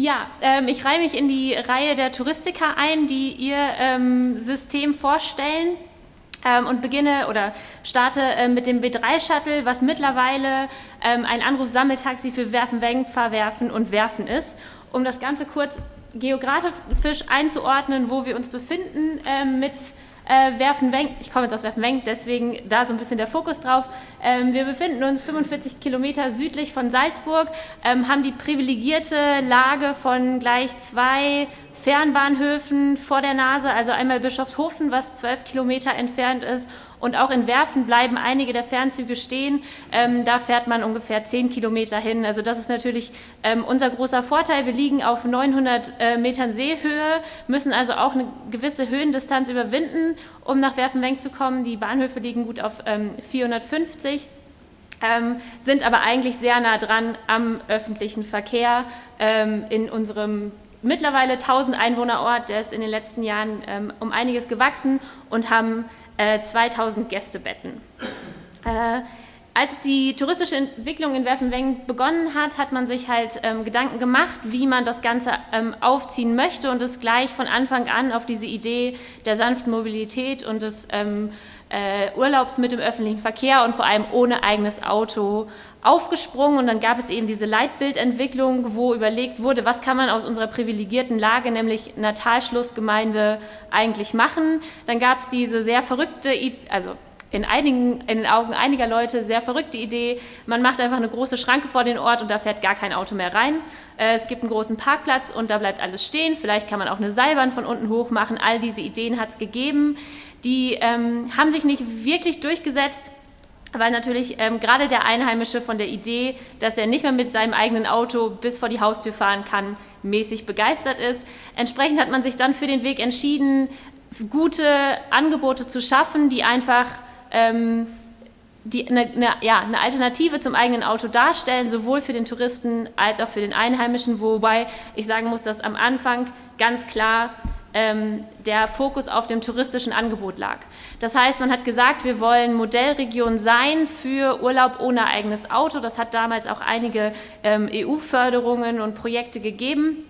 Ja, ähm, ich reihe mich in die Reihe der Touristiker ein, die ihr ähm, System vorstellen. Ähm, und beginne oder starte äh, mit dem B3-Shuttle, was mittlerweile ähm, ein Anruf-Sammeltaxi für Werfen, Wenk, Verwerfen und Werfen ist. Um das Ganze kurz geografisch einzuordnen, wo wir uns befinden ähm, mit äh, Werfen-Wenk, ich komme jetzt aus Werfen-Wenk, deswegen da so ein bisschen der Fokus drauf. Ähm, wir befinden uns 45 Kilometer südlich von Salzburg, ähm, haben die privilegierte Lage von gleich zwei Fernbahnhöfen vor der Nase, also einmal Bischofshofen, was 12 Kilometer entfernt ist, und auch in Werfen bleiben einige der Fernzüge stehen. Ähm, da fährt man ungefähr 10 Kilometer hin. Also das ist natürlich ähm, unser großer Vorteil. Wir liegen auf 900 äh, Metern Seehöhe, müssen also auch eine gewisse Höhendistanz überwinden, um nach Werfenwenk zu kommen. Die Bahnhöfe liegen gut auf ähm, 450. Ähm, sind aber eigentlich sehr nah dran am öffentlichen Verkehr ähm, in unserem mittlerweile 1000 Einwohnerort. Der ist in den letzten Jahren ähm, um einiges gewachsen und haben äh, 2000 Gästebetten. Äh, als die touristische Entwicklung in Werfenweng begonnen hat, hat man sich halt ähm, Gedanken gemacht, wie man das Ganze ähm, aufziehen möchte und ist gleich von Anfang an auf diese Idee der sanften Mobilität und des ähm, äh, Urlaubs mit dem öffentlichen Verkehr und vor allem ohne eigenes Auto aufgesprungen und dann gab es eben diese Leitbildentwicklung, wo überlegt wurde, was kann man aus unserer privilegierten Lage, nämlich einer Talschlussgemeinde, eigentlich machen. Dann gab es diese sehr verrückte, also in, einigen, in den Augen einiger Leute sehr verrückte Idee, man macht einfach eine große Schranke vor den Ort und da fährt gar kein Auto mehr rein. Äh, es gibt einen großen Parkplatz und da bleibt alles stehen. Vielleicht kann man auch eine Seilbahn von unten hoch machen. All diese Ideen hat es gegeben. Die ähm, haben sich nicht wirklich durchgesetzt weil natürlich ähm, gerade der Einheimische von der Idee, dass er nicht mehr mit seinem eigenen Auto bis vor die Haustür fahren kann, mäßig begeistert ist. Entsprechend hat man sich dann für den Weg entschieden, gute Angebote zu schaffen, die einfach ähm, die eine, eine, ja, eine Alternative zum eigenen Auto darstellen, sowohl für den Touristen als auch für den Einheimischen, wobei ich sagen muss, dass am Anfang ganz klar ähm, der Fokus auf dem touristischen Angebot lag. Das heißt, man hat gesagt, wir wollen Modellregion sein für Urlaub ohne eigenes Auto. Das hat damals auch einige ähm, EU-Förderungen und Projekte gegeben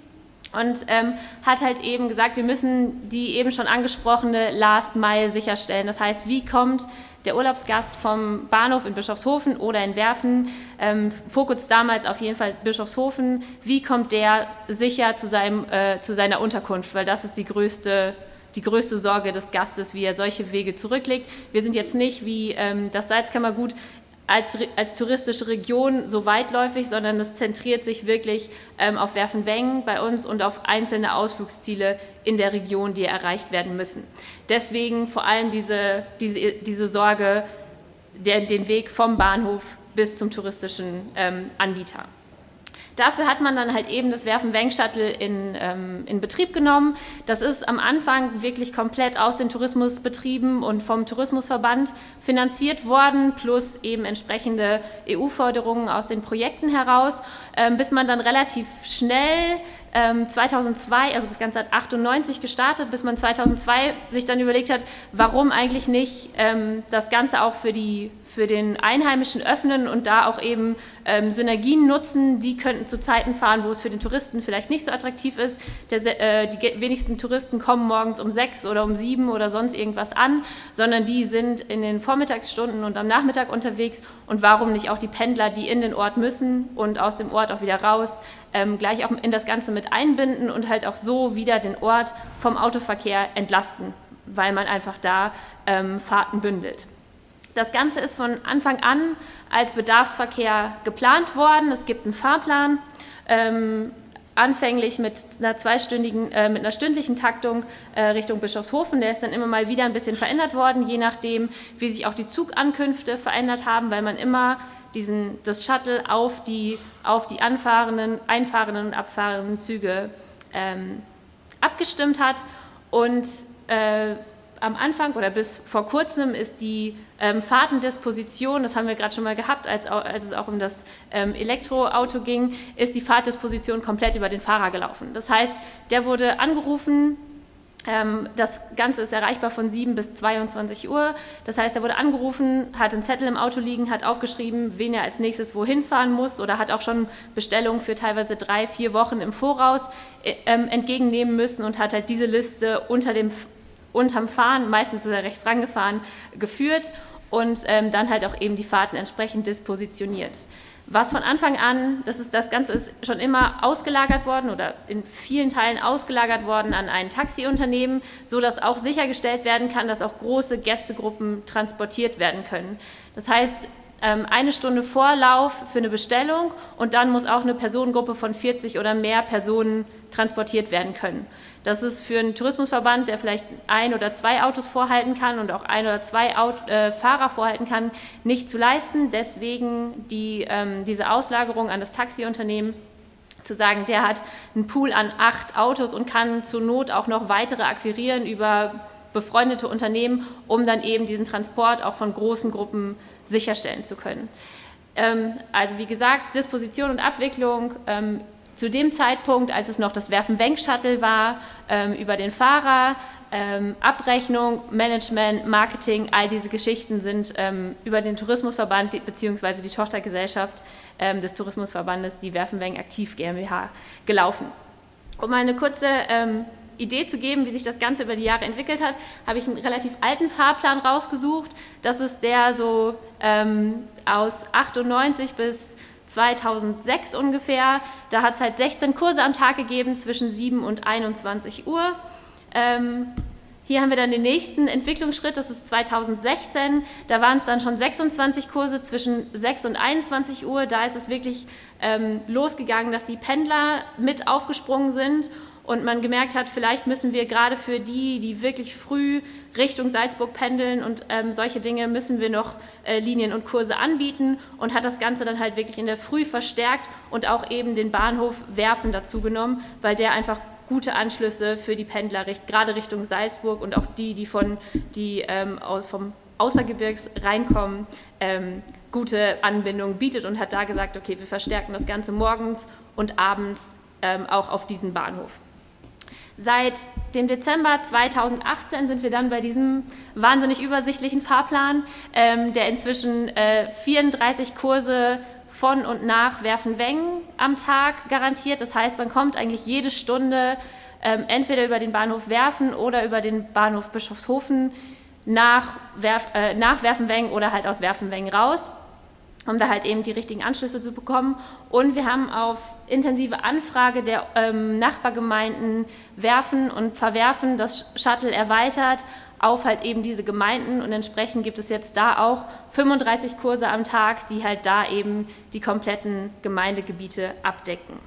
und ähm, hat halt eben gesagt, wir müssen die eben schon angesprochene Last Mile sicherstellen. Das heißt, wie kommt der Urlaubsgast vom Bahnhof in Bischofshofen oder in Werfen, ähm, Fokus damals auf jeden Fall Bischofshofen, wie kommt der sicher zu, seinem, äh, zu seiner Unterkunft, weil das ist die größte die größte Sorge des Gastes, wie er solche Wege zurücklegt. Wir sind jetzt nicht wie ähm, das Salzkammergut als, als touristische Region so weitläufig, sondern es zentriert sich wirklich ähm, auf Werfenwengen bei uns und auf einzelne Ausflugsziele in der Region, die erreicht werden müssen. Deswegen vor allem diese, diese, diese Sorge, der, den Weg vom Bahnhof bis zum touristischen ähm, Anbieter. Dafür hat man dann halt eben das Werfen-Wenk-Shuttle in, ähm, in Betrieb genommen. Das ist am Anfang wirklich komplett aus den Tourismusbetrieben und vom Tourismusverband finanziert worden, plus eben entsprechende EU-Förderungen aus den Projekten heraus, ähm, bis man dann relativ schnell 2002, ähm, also das Ganze hat 98 gestartet, bis man 2002 sich dann überlegt hat, warum eigentlich nicht ähm, das Ganze auch für, die, für den Einheimischen öffnen und da auch eben ähm, Synergien nutzen. Die könnten zu Zeiten fahren, wo es für den Touristen vielleicht nicht so attraktiv ist. Der, äh, die wenigsten Touristen kommen morgens um sechs oder um sieben oder sonst irgendwas an, sondern die sind in den Vormittagsstunden und am Nachmittag unterwegs. Und warum nicht auch die Pendler, die in den Ort müssen und aus dem Ort auch wieder raus, ähm, gleich auch in das Ganze mit einbinden und halt auch so wieder den Ort vom Autoverkehr entlasten, weil man einfach da ähm, Fahrten bündelt. Das Ganze ist von Anfang an als Bedarfsverkehr geplant worden. Es gibt einen Fahrplan, ähm, anfänglich mit einer zweistündigen, äh, mit einer stündlichen Taktung äh, Richtung Bischofshofen. Der ist dann immer mal wieder ein bisschen verändert worden, je nachdem, wie sich auch die Zugankünfte verändert haben, weil man immer diesen, das Shuttle auf die, auf die anfahrenden, einfahrenden und abfahrenden Züge ähm, abgestimmt hat. Und äh, am Anfang oder bis vor kurzem ist die ähm, Fahrtendisposition, das haben wir gerade schon mal gehabt, als, als, es auch um das ähm, Elektroauto ging, ist die Fahrtdisposition komplett über den Fahrer gelaufen. Das heißt, der wurde angerufen, Ähm, das Ganze ist erreichbar von 7 bis 22 Uhr. Das heißt, er wurde angerufen, hat einen Zettel im Auto liegen, hat aufgeschrieben, wen er als nächstes wohin fahren muss oder hat auch schon Bestellungen für teilweise drei, vier Wochen im Voraus äh, ähm, entgegennehmen müssen und hat halt diese Liste unter dem, unterm Fahren, meistens ist er rechts rangefahren, geführt und ähm, dann halt auch eben die Fahrten entsprechend dispositioniert was von Anfang an, das, ist, das Ganze ist schon immer ausgelagert worden oder in vielen Teilen ausgelagert worden an ein Taxiunternehmen, sodass auch sichergestellt werden kann, dass auch große Gästegruppen transportiert werden können. Das heißt, ähm, eine Stunde Vorlauf für eine Bestellung und dann muss auch eine Personengruppe von 40 oder mehr Personen transportiert werden können. Das ist für einen Tourismusverband, der vielleicht ein oder zwei Autos vorhalten kann und auch ein oder zwei Aut äh, Fahrer vorhalten kann, nicht zu leisten. Deswegen die, ähm, diese Auslagerung an das Taxiunternehmen zu sagen, der hat einen Pool an acht Autos und kann zur Not auch noch weitere akquirieren über befreundete Unternehmen, um dann eben diesen Transport auch von großen Gruppen sicherstellen zu können. Ähm, also wie gesagt, Disposition und Abwicklung ähm, zu dem Zeitpunkt, als es noch das Werfen-Wenk-Shuttle war, ähm, über den Fahrer, ähm, Abrechnung, Management, Marketing, all diese Geschichten sind ähm, über den Tourismusverband bzw. die Tochtergesellschaft ähm, des Tourismusverbandes, die Werfen-Wenk Aktiv GmbH, gelaufen. Um eine kurze ähm, Idee zu geben, wie sich das Ganze über die Jahre entwickelt hat, habe ich einen relativ alten Fahrplan rausgesucht. Das ist der so ähm, aus 98 bis 2006 ungefähr. Da hat es halt 16 Kurse am Tag gegeben zwischen 7 und 21 Uhr. Ähm, hier haben wir dann den nächsten Entwicklungsschritt, das ist 2016. Da waren es dann schon 26 Kurse zwischen 6 und 21 Uhr. Da ist es wirklich ähm, losgegangen, dass die Pendler mit aufgesprungen sind und man gemerkt hat, vielleicht müssen wir gerade für die, die wirklich früh Richtung Salzburg pendeln und ähm, solche Dinge, müssen wir noch äh, Linien und Kurse anbieten und hat das Ganze dann halt wirklich in der Früh verstärkt und auch eben den Bahnhof Werfen dazu genommen, weil der einfach gute Anschlüsse für die Pendler, gerade Richtung Salzburg und auch die, die, von, die ähm, aus vom Außergebirgs reinkommen, ähm, gute Anbindung bietet und hat da gesagt, okay, wir verstärken das Ganze morgens und abends ähm, auch auf diesen Bahnhof. Seit dem Dezember 2018 sind wir dann bei diesem wahnsinnig übersichtlichen Fahrplan, ähm, der inzwischen äh, 34 Kurse von und nach Werfenwengen am Tag garantiert. Das heißt, man kommt eigentlich jede Stunde ähm, entweder über den Bahnhof Werfen oder über den Bahnhof Bischofshofen nach, Werf, äh, nach Werfenwengen oder halt aus Werfenwengen raus um da halt eben die richtigen Anschlüsse zu bekommen. Und wir haben auf intensive Anfrage der ähm, Nachbargemeinden Werfen und Verwerfen das Shuttle erweitert auf halt eben diese Gemeinden und entsprechend gibt es jetzt da auch 35 Kurse am Tag, die halt da eben die kompletten Gemeindegebiete abdecken.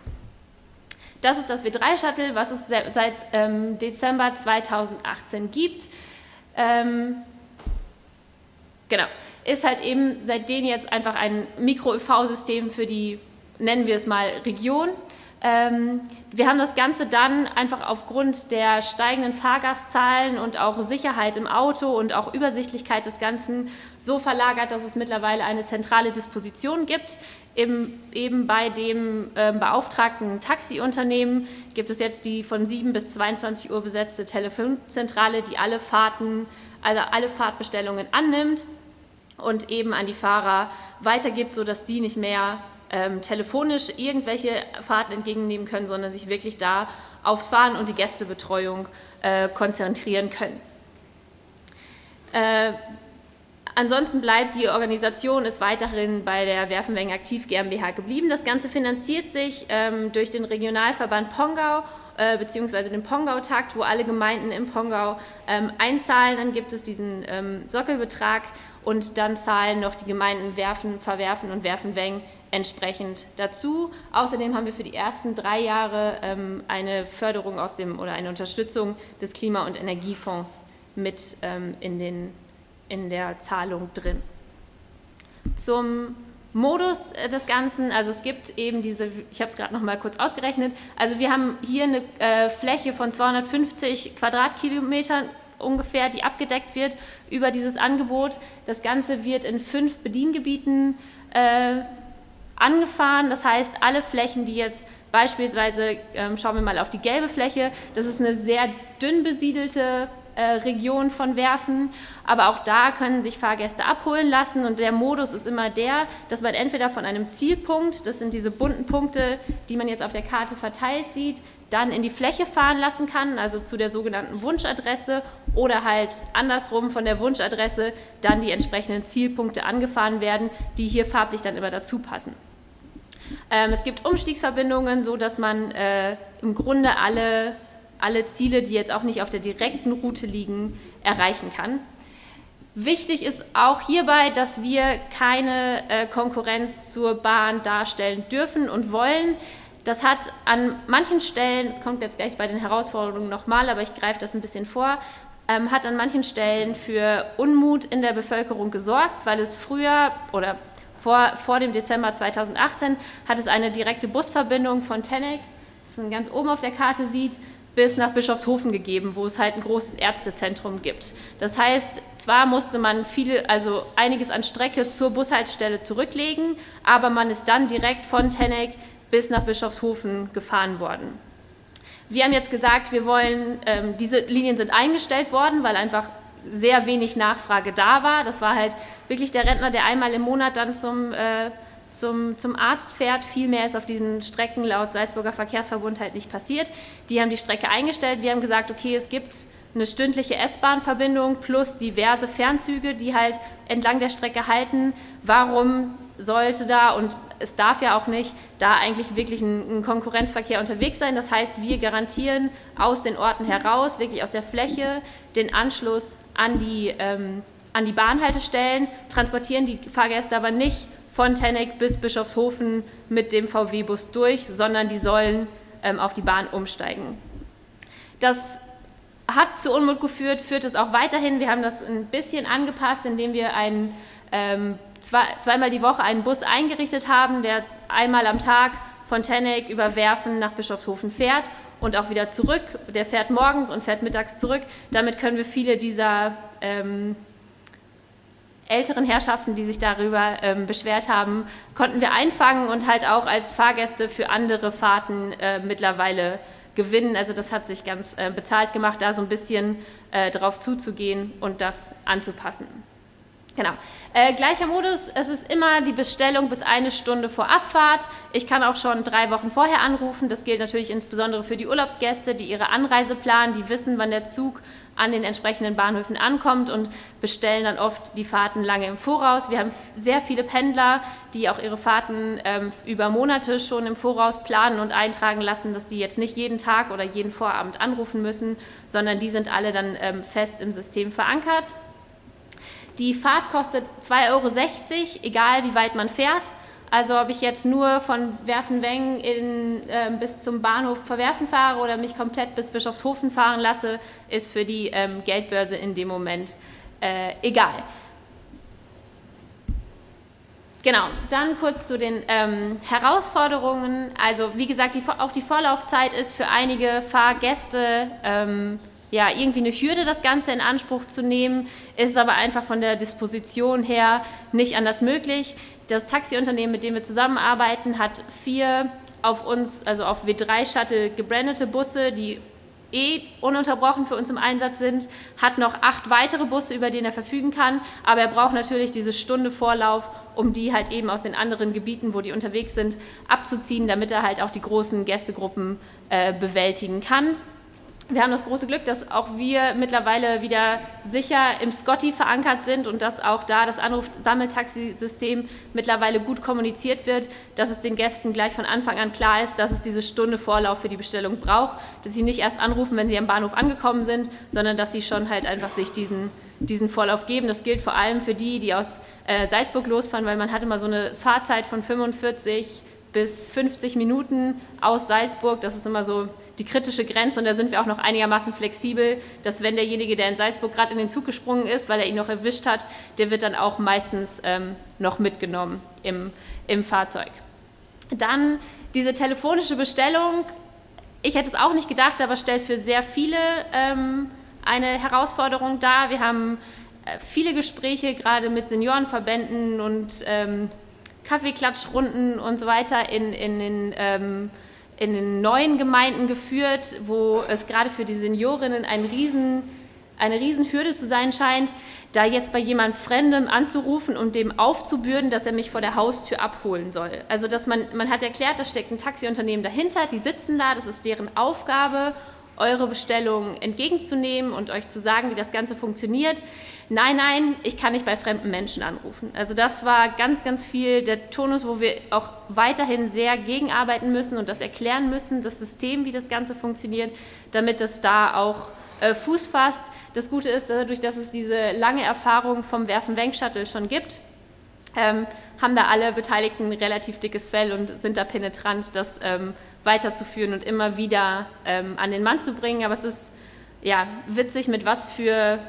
Das ist das W3-Shuttle, was es seit ähm, Dezember 2018 gibt. Ähm, genau ist halt eben seitdem jetzt einfach ein Mikro-ÖV-System für die, nennen wir es mal, Region. Ähm, wir haben das Ganze dann einfach aufgrund der steigenden Fahrgastzahlen und auch Sicherheit im Auto und auch Übersichtlichkeit des Ganzen so verlagert, dass es mittlerweile eine zentrale Disposition gibt. Eben, eben bei dem äh, beauftragten Taxiunternehmen gibt es jetzt die von 7 bis 22 Uhr besetzte Telefonzentrale, die alle Fahrten, also alle Fahrtbestellungen annimmt und eben an die Fahrer weitergibt, sodass die nicht mehr ähm, telefonisch irgendwelche Fahrten entgegennehmen können, sondern sich wirklich da aufs Fahren und die Gästebetreuung äh, konzentrieren können. Äh, ansonsten bleibt die Organisation ist weiterhin bei der Werfenweng Aktiv GmbH geblieben. Das Ganze finanziert sich ähm, durch den Regionalverband Pongau äh, beziehungsweise den Pongau-Takt, wo alle Gemeinden im Pongau ähm, einzahlen. Dann gibt es diesen ähm, Sockelbetrag und dann zahlen noch die Gemeinden Werfen, Verwerfen und Werfenweng entsprechend dazu. Außerdem haben wir für die ersten drei Jahre ähm, eine Förderung aus dem oder eine Unterstützung des Klima- und Energiefonds mit ähm, in, den, in der Zahlung drin. Zum Modus äh, des Ganzen, also es gibt eben diese, ich habe es gerade noch mal kurz ausgerechnet, also wir haben hier eine äh, Fläche von 250 Quadratkilometern ungefähr, die abgedeckt wird über dieses Angebot. Das Ganze wird in fünf Bediengebieten äh, angefahren. Das heißt, alle Flächen, die jetzt Beispielsweise ähm, schauen wir mal auf die gelbe Fläche. Das ist eine sehr dünn besiedelte äh, Region von Werfen, aber auch da können sich Fahrgäste abholen lassen und der Modus ist immer der, dass man entweder von einem Zielpunkt, das sind diese bunten Punkte, die man jetzt auf der Karte verteilt sieht, dann in die Fläche fahren lassen kann, also zu der sogenannten Wunschadresse oder halt andersrum von der Wunschadresse dann die entsprechenden Zielpunkte angefahren werden, die hier farblich dann immer dazu passen. Ähm, es gibt Umstiegsverbindungen, so dass man äh, im Grunde alle, alle Ziele, die jetzt auch nicht auf der direkten Route liegen, erreichen kann. Wichtig ist auch hierbei, dass wir keine äh, Konkurrenz zur Bahn darstellen dürfen und wollen. Das hat an manchen Stellen, das kommt jetzt gleich bei den Herausforderungen nochmal, aber ich greife das ein bisschen vor, ähm, hat an manchen Stellen für Unmut in der Bevölkerung gesorgt, weil es früher oder vor, vor dem Dezember 2018 hat es eine direkte Busverbindung von Tenneck, das man ganz oben auf der Karte sieht, bis nach Bischofshofen gegeben, wo es halt ein großes Ärztezentrum gibt. Das heißt, zwar musste man viel, also einiges an Strecke zur Bushaltestelle zurücklegen, aber man ist dann direkt von Tenneck bis nach Bischofshofen gefahren worden. Wir haben jetzt gesagt, wir wollen, ähm, diese Linien sind eingestellt worden, weil einfach sehr wenig Nachfrage da war. Das war halt wirklich der Rentner, der einmal im Monat dann zum, äh, zum, zum Arzt fährt. Viel mehr ist auf diesen Strecken laut Salzburger Verkehrsverbund halt nicht passiert. Die haben die Strecke eingestellt. Wir haben gesagt, okay, es gibt eine stündliche S-Bahn-Verbindung plus diverse Fernzüge, die halt entlang der Strecke halten. Warum sollte da und es darf ja auch nicht da eigentlich wirklich ein, ein, Konkurrenzverkehr unterwegs sein. Das heißt, wir garantieren aus den Orten heraus, wirklich aus der Fläche, den Anschluss an die, ähm, an die Bahnhaltestellen, transportieren die Fahrgäste aber nicht von Tenneck bis Bischofshofen mit dem VW-Bus durch, sondern die sollen ähm, auf die Bahn umsteigen. Das hat zu Unmut geführt, führt es auch weiterhin. Wir haben das ein bisschen angepasst, indem wir einen ähm, zwei, zweimal die Woche einen Bus eingerichtet haben, der einmal am Tag von Tenneck über Werfen nach Bischofshofen fährt und auch wieder zurück. Der fährt morgens und fährt mittags zurück. Damit können wir viele dieser ähm, älteren Herrschaften, die sich darüber ähm, beschwert haben, konnten wir einfangen und halt auch als Fahrgäste für andere Fahrten äh, mittlerweile gewinnen. Also das hat sich ganz äh, bezahlt gemacht, da so ein bisschen äh, drauf zuzugehen und das anzupassen. Genau. Äh, gleicher Modus, es ist immer die Bestellung bis eine Stunde vor Abfahrt. Ich kann auch schon drei Wochen vorher anrufen. Das gilt natürlich insbesondere für die Urlaubsgäste, die ihre Anreise planen, die wissen, wann der Zug an den entsprechenden Bahnhöfen ankommt und bestellen dann oft die Fahrten lange im Voraus. Wir haben sehr viele Pendler, die auch ihre Fahrten ähm, über Monate schon im Voraus planen und eintragen lassen, dass die jetzt nicht jeden Tag oder jeden Vorabend anrufen müssen, sondern die sind alle dann ähm, fest im System verankert. Die Fahrt kostet 2,60 Euro, egal wie weit man fährt. Also ob ich jetzt nur von Werfenweng äh, bis zum Bahnhof Verwerfen fahre oder mich komplett bis Bischofshofen fahren lasse, ist für die ähm, Geldbörse in dem Moment äh, egal. Genau, dann kurz zu den ähm, Herausforderungen. Also wie gesagt, die, auch die Vorlaufzeit ist für einige Fahrgäste ähm, ja, irgendwie eine Hürde, das Ganze in Anspruch zu nehmen, ist aber einfach von der Disposition her nicht anders möglich. Das Taxiunternehmen, mit dem wir zusammenarbeiten, hat vier auf uns, also auf W3-Shuttle gebrandete Busse, die eh ununterbrochen für uns im Einsatz sind, hat noch acht weitere Busse, über die er verfügen kann, aber er braucht natürlich diese Stunde Vorlauf, um die halt eben aus den anderen Gebieten, wo die unterwegs sind, abzuziehen, damit er halt auch die großen Gästegruppen äh, bewältigen kann wir haben das große Glück, dass auch wir mittlerweile wieder sicher im Scotty verankert sind und dass auch da das Anruf-Sammeltaxisystem mittlerweile gut kommuniziert wird, dass es den Gästen gleich von Anfang an klar ist, dass es diese Stunde Vorlauf für die Bestellung braucht, dass sie nicht erst anrufen, wenn sie am Bahnhof angekommen sind, sondern dass sie schon halt einfach sich diesen, diesen Vorlauf geben. Das gilt vor allem für die, die aus äh, Salzburg losfahren, weil man hat immer so eine Fahrzeit von 45 bis 50 Minuten aus Salzburg. Das ist immer so die kritische Grenze und da sind wir auch noch einigermaßen flexibel, dass wenn derjenige, der in Salzburg gerade in den Zug gesprungen ist, weil er ihn noch erwischt hat, der wird dann auch meistens ähm, noch mitgenommen im, im Fahrzeug. Dann diese telefonische Bestellung. Ich hätte es auch nicht gedacht, aber stellt für sehr viele ähm, eine Herausforderung dar. Wir haben äh, viele Gespräche gerade mit Seniorenverbänden und ähm, Kaffeeklatschrunden und so weiter in, in den ähm, in den neuen Gemeinden geführt, wo es gerade für die Seniorinnen ein riesen, eine Riesenhürde zu sein scheint, da jetzt bei jemand Fremdem anzurufen und dem aufzubürden, dass er mich vor der Haustür abholen soll. Also dass man, man hat erklärt, da steckt ein Taxiunternehmen dahinter, die sitzen da, das ist deren Aufgabe, eure Bestellung entgegenzunehmen und euch zu sagen, wie das Ganze funktioniert. Nein, nein, ich kann nicht bei fremden Menschen anrufen. Also das war ganz, ganz viel der Tonus, wo wir auch weiterhin sehr gegenarbeiten müssen und das erklären müssen, das System, wie das Ganze funktioniert, damit es da auch äh, Fuß fasst. Das Gute ist, dadurch, dass es diese lange Erfahrung vom Werfen-Wenk-Shuttle schon gibt, ähm, haben da alle Beteiligten relativ dickes Fell und sind da penetrant, das ähm, weiterzuführen und immer wieder ähm, an den Mann zu bringen. Aber es ist ja witzig, mit was für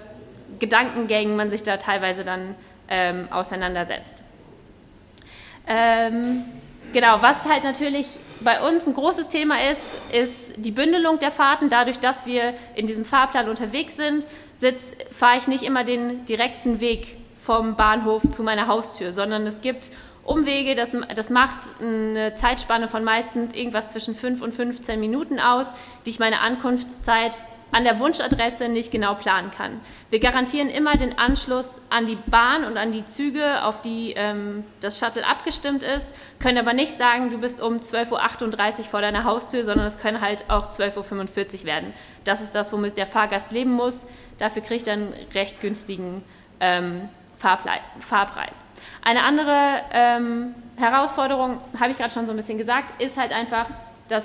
Gedankengängen man sich da teilweise dann ähm, auseinandersetzt. Ähm, genau, was halt natürlich bei uns ein großes Thema ist, ist die Bündelung der Fahrten. Dadurch, dass wir in diesem Fahrplan unterwegs sind, fahre ich nicht immer den direkten Weg vom Bahnhof zu meiner Haustür, sondern es gibt Umwege, das, das macht eine Zeitspanne von meistens irgendwas zwischen 5 und 15 Minuten aus, die ich meine Ankunftszeit an der Wunschadresse nicht genau planen kann. Wir garantieren immer den Anschluss an die Bahn und an die Züge, auf die ähm, das Shuttle abgestimmt ist, können aber nicht sagen, du bist um 12.38 Uhr vor deiner Haustür, sondern es können halt auch 12.45 Uhr werden. Das ist das, womit der Fahrgast leben muss. Dafür kriegt er einen recht günstigen ähm, Fahrpreis. Eine andere ähm, Herausforderung, habe ich gerade schon so ein bisschen gesagt, ist halt einfach, das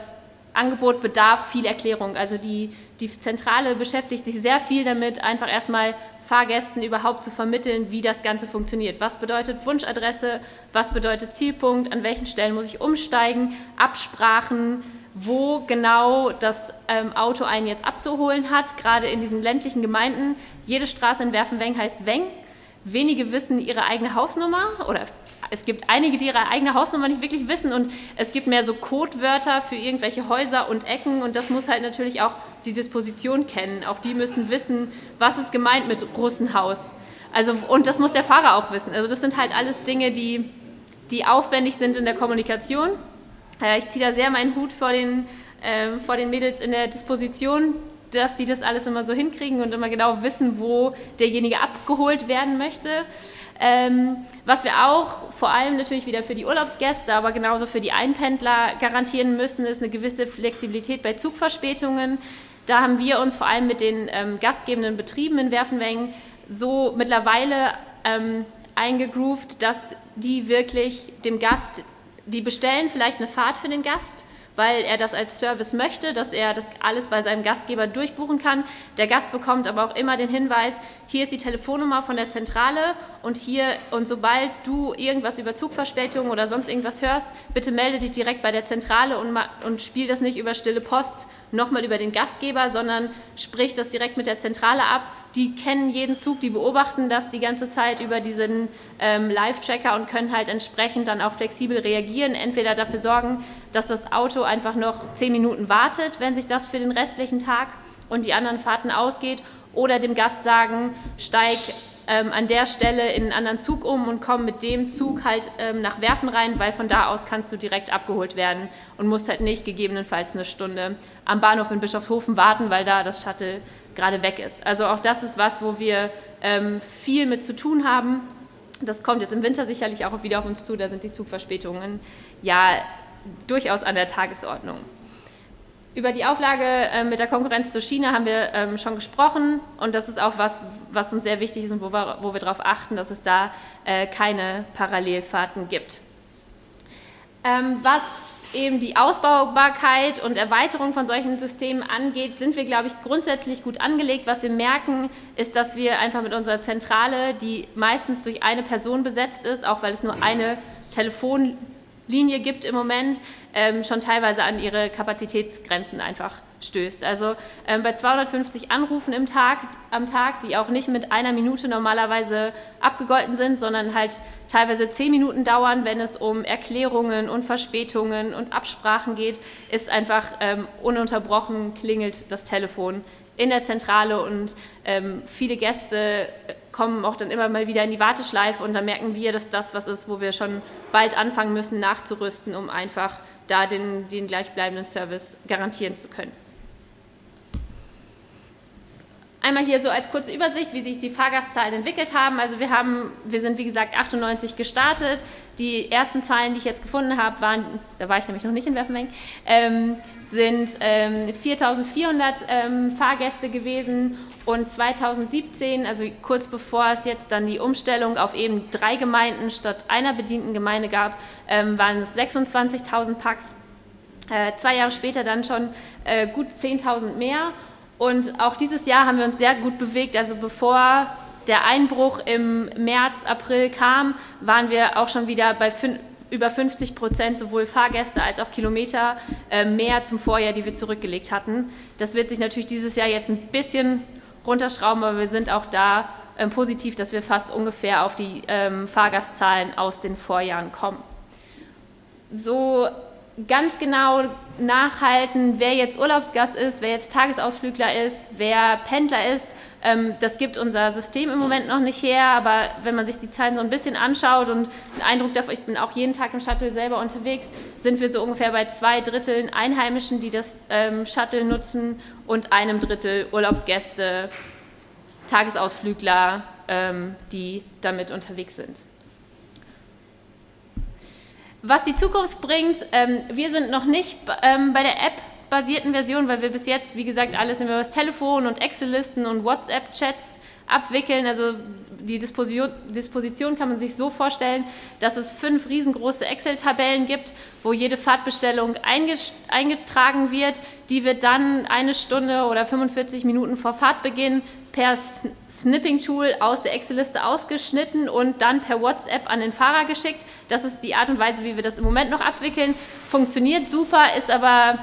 Angebot bedarf viel Erklärung. Also die die Zentrale beschäftigt sich sehr viel damit, einfach erstmal Fahrgästen überhaupt zu vermitteln, wie das Ganze funktioniert. Was bedeutet Wunschadresse, was bedeutet Zielpunkt, an welchen Stellen muss ich umsteigen, Absprachen, wo genau das ähm, Auto einen jetzt abzuholen hat, gerade in diesen ländlichen Gemeinden. Jede Straße in Werfenweng heißt Weng. Wenige wissen ihre eigene Hausnummer oder es gibt einige, die ihre eigene Hausnummer nicht wirklich wissen und es gibt mehr so Codewörter für irgendwelche Häuser und Ecken und das muss halt natürlich auch die Disposition kennen. Auch die müssen wissen, was ist gemeint mit Russenhaus. Also, und das muss der Fahrer auch wissen. Also das sind halt alles Dinge, die, die aufwendig sind in der Kommunikation. Äh, ich ziehe da sehr meinen Hut vor den, äh, vor den Mädels in der Disposition, dass die das alles immer so hinkriegen und immer genau wissen, wo derjenige abgeholt werden möchte. Ähm, was wir auch vor allem natürlich wieder für die Urlaubsgäste, aber genauso für die Einpendler garantieren müssen, ist eine gewisse Flexibilität bei Zugverspätungen. Da haben wir uns vor allem mit den ähm, gastgebenden Betrieben in Werfenweng so mittlerweile ähm, eingegroovt, dass die wirklich dem Gast, die bestellen vielleicht eine Fahrt für den Gast weil er das als Service möchte, dass er das alles bei seinem Gastgeber durchbuchen kann. Der Gast bekommt aber auch immer den Hinweis, hier ist die Telefonnummer von der Zentrale und hier und sobald du irgendwas über Zugverspätung oder sonst irgendwas hörst, bitte melde dich direkt bei der Zentrale und, und spiel das nicht über stille Post nochmal über den Gastgeber, sondern sprich das direkt mit der Zentrale ab die kennen jeden Zug, die beobachten das die ganze Zeit über diesen ähm, Live-Tracker und können halt entsprechend dann auch flexibel reagieren, entweder dafür sorgen, dass das Auto einfach noch zehn Minuten wartet, wenn sich das für den restlichen Tag und die anderen Fahrten ausgeht, oder dem Gast sagen, steig ähm, an der Stelle in einen anderen Zug um und komm mit dem Zug halt ähm, nach Werfen rein, weil von da aus kannst du direkt abgeholt werden und musst halt nicht gegebenenfalls eine Stunde am Bahnhof in Bischofshofen warten, weil da das Shuttle gerade weg ist. Also auch das ist was, wo wir ähm, viel mit zu tun haben. Das kommt jetzt im Winter sicherlich auch wieder auf uns zu. Da sind die Zugverspätungen ja durchaus an der Tagesordnung. Über die Auflage äh, mit der Konkurrenz zu China haben wir ähm, schon gesprochen und das ist auch was, was uns sehr wichtig ist und wo wir, wo wir darauf achten, dass es da äh, keine Parallelfahrten gibt. Ähm, was eben die Ausbaubarkeit und Erweiterung von solchen Systemen angeht, sind wir, glaube ich, grundsätzlich gut angelegt. Was wir merken, ist, dass wir einfach mit unserer Zentrale, die meistens durch eine Person besetzt ist, auch weil es nur eine Telefonlinie gibt im Moment, ähm, schon teilweise an ihre Kapazitätsgrenzen einfach stößt. Also ähm, bei 250 Anrufen im Tag, am Tag, die auch nicht mit einer Minute normalerweise abgegolten sind, sondern halt teilweise zehn Minuten dauern, wenn es um Erklärungen und Verspätungen und Absprachen geht, ist einfach ähm, ununterbrochen klingelt das Telefon in der Zentrale und ähm, viele Gäste kommen auch dann immer mal wieder in die Warteschleife und da merken wir, dass das was ist, wo wir schon bald anfangen müssen nachzurüsten, um einfach da den, den gleichbleibenden Service garantieren zu können. Einmal hier so als kurze Übersicht, wie sich die Fahrgastzahlen entwickelt haben. Also wir haben, wir sind wie gesagt 98 gestartet. Die ersten Zahlen, die ich jetzt gefunden habe, waren, da war ich nämlich noch nicht in Werfenweng, ähm, sind ähm, 4.400 ähm, Fahrgäste gewesen und 2017, also kurz bevor es jetzt dann die Umstellung auf eben drei Gemeinden statt einer bedienten Gemeinde gab, ähm, waren es 26.000 Packs. Äh, zwei Jahre später dann schon äh, gut 10.000 mehr. Und auch dieses Jahr haben wir uns sehr gut bewegt. Also bevor der Einbruch im März, April kam, waren wir auch schon wieder bei über 50 Prozent sowohl Fahrgäste als auch Kilometer äh, mehr zum Vorjahr, die wir zurückgelegt hatten. Das wird sich natürlich dieses Jahr jetzt ein bisschen runterschrauben, aber wir sind auch da ähm, positiv, dass wir fast ungefähr auf die ähm, Fahrgastzahlen aus den Vorjahren kommen. So ganz genau nachhalten, wer jetzt Urlaubsgast ist, wer jetzt Tagesausflügler ist, wer Pendler ist. Ähm, das gibt unser System im Moment noch nicht her, aber wenn man sich die Zahlen so ein bisschen anschaut und einen Eindruck davon, ich bin auch jeden Tag im Shuttle selber unterwegs, sind wir so ungefähr bei zwei Dritteln Einheimischen, die das ähm, Shuttle nutzen und einem Drittel Urlaubsgäste, Tagesausflügler, ähm, die damit unterwegs sind. Was die Zukunft bringt, ähm, wir sind noch nicht ähm, bei der App-basierten Version, weil wir bis jetzt, wie gesagt, alles über das Telefon und Excel-Listen und WhatsApp-Chats abwickeln. Also die Disposition, Disposition, kann man sich so vorstellen, dass es fünf riesengroße Excel-Tabellen gibt, wo jede Fahrtbestellung eingetragen wird. Die wird dann eine Stunde oder 45 Minuten vor Fahrtbeginn per Snipping-Tool aus der Excel-Liste ausgeschnitten und dann per WhatsApp an den Fahrer geschickt. Das ist die Art und Weise, wie wir das im Moment noch abwickeln. Funktioniert super, ist aber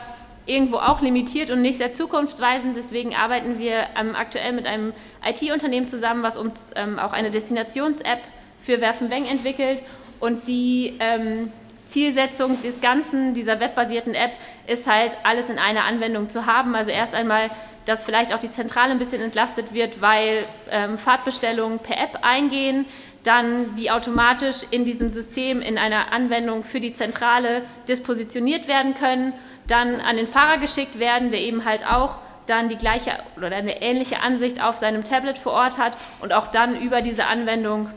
irgendwo auch limitiert und nicht sehr zukunftsweisend. Deswegen arbeiten wir ähm, aktuell mit einem IT-Unternehmen zusammen, was uns ähm, auch eine Destinations-App für Werfenweng entwickelt. Und die ähm, Zielsetzung des Ganzen, dieser webbasierten App, ist halt, alles in einer Anwendung zu haben. Also erst einmal dass vielleicht auch die Zentrale ein bisschen entlastet wird, weil ähm, Fahrtbestellungen per App eingehen, dann die automatisch in diesem System in einer Anwendung für die Zentrale dispositioniert werden können, dann an den Fahrer geschickt werden, der eben halt auch dann die gleiche oder eine ähnliche Ansicht auf seinem Tablet vor Ort hat und auch dann über diese Anwendung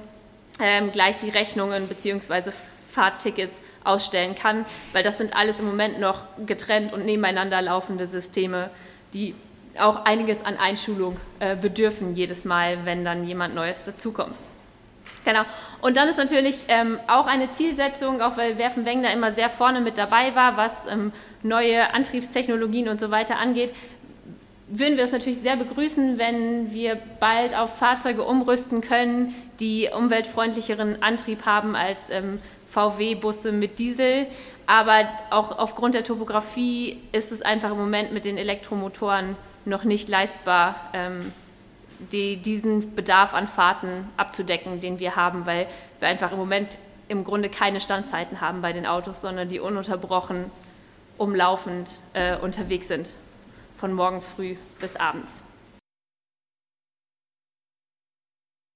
ähm, gleich die Rechnungen bzw. Fahrttickets ausstellen kann, weil das sind alles im Moment noch getrennt und nebeneinander laufende Systeme, die auch einiges an Einschulung äh, bedürfen jedes Mal, wenn dann jemand Neues dazukommt. Genau. Und dann ist natürlich ähm, auch eine Zielsetzung, auch weil Werfen da immer sehr vorne mit dabei war, was ähm, neue Antriebstechnologien und so weiter angeht, würden wir es natürlich sehr begrüßen, wenn wir bald auf Fahrzeuge umrüsten können, die umweltfreundlicheren Antrieb haben als ähm, VW-Busse mit Diesel. Aber auch aufgrund der Topografie ist es einfach im Moment mit den Elektromotoren noch nicht leistbar, ähm, die, diesen Bedarf an Fahrten abzudecken, den wir haben, weil wir einfach im Moment im Grunde keine Standzeiten haben bei den Autos, sondern die ununterbrochen umlaufend äh, unterwegs sind, von morgens früh bis abends.